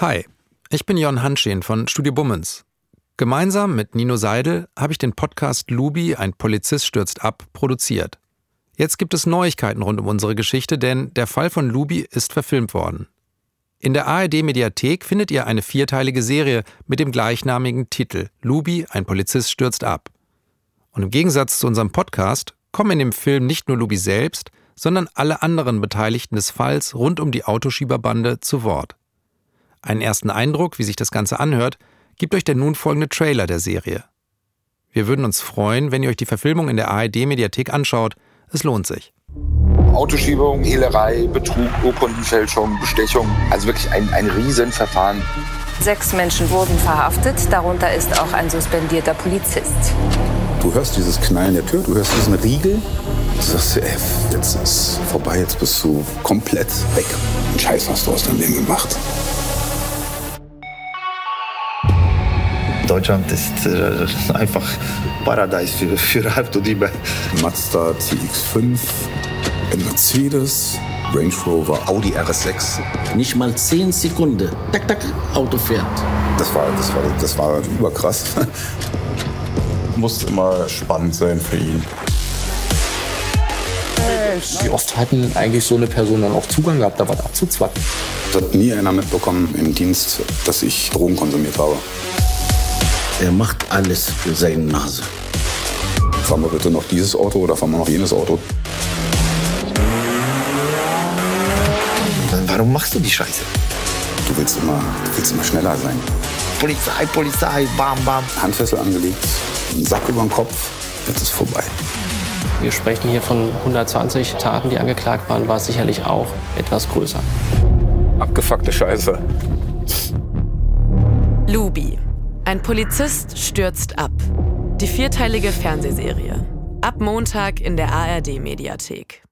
Hi, ich bin Jon Hanschen von Studio Bummens. Gemeinsam mit Nino Seidel habe ich den Podcast Lubi, ein Polizist stürzt ab, produziert. Jetzt gibt es Neuigkeiten rund um unsere Geschichte, denn der Fall von Lubi ist verfilmt worden. In der ARD-Mediathek findet ihr eine vierteilige Serie mit dem gleichnamigen Titel Lubi, ein Polizist stürzt ab. Und im Gegensatz zu unserem Podcast kommen in dem Film nicht nur Lubi selbst, sondern alle anderen Beteiligten des Falls rund um die Autoschieberbande zu Wort. Einen ersten Eindruck, wie sich das Ganze anhört, gibt euch der nun folgende Trailer der Serie. Wir würden uns freuen, wenn ihr euch die Verfilmung in der ARD-Mediathek anschaut. Es lohnt sich. Autoschiebung, Hehlerei, Betrug, Urkundenfälschung, Bestechung. Also wirklich ein, ein Riesenverfahren. Sechs Menschen wurden verhaftet, darunter ist auch ein suspendierter Polizist. Du hörst dieses Knallen der Tür, du hörst diesen Riegel. Du sagst, ey, jetzt ist vorbei, jetzt bist du komplett weg. Und Scheiß hast du aus deinem Leben gemacht. Deutschland ist äh, einfach Paradies für, für Autodiebe. Mazda CX5, ein Mercedes, Range Rover, Audi RS6. Nicht mal 10 Sekunden. Tak, tak, Auto fährt. Das war, das war, das war überkrass. Muss immer spannend sein für ihn. Wie oft hat denn eigentlich so eine Person dann auch Zugang gehabt, da was abzuzwacken? Es hat nie einer mitbekommen im Dienst, dass ich Drogen konsumiert habe. Er macht alles für seine Nase. Fahren wir bitte noch dieses Auto oder fahren wir noch jenes Auto? Warum machst du die Scheiße? Du willst immer, du willst immer schneller sein. Polizei, Polizei, bam, bam. Handfessel angelegt, einen Sack über den Kopf, jetzt ist vorbei. Wir sprechen hier von 120 Taten, die angeklagt waren, war es sicherlich auch etwas größer. Abgefuckte Scheiße. Lubi. Ein Polizist stürzt ab. Die vierteilige Fernsehserie. Ab Montag in der ARD-Mediathek.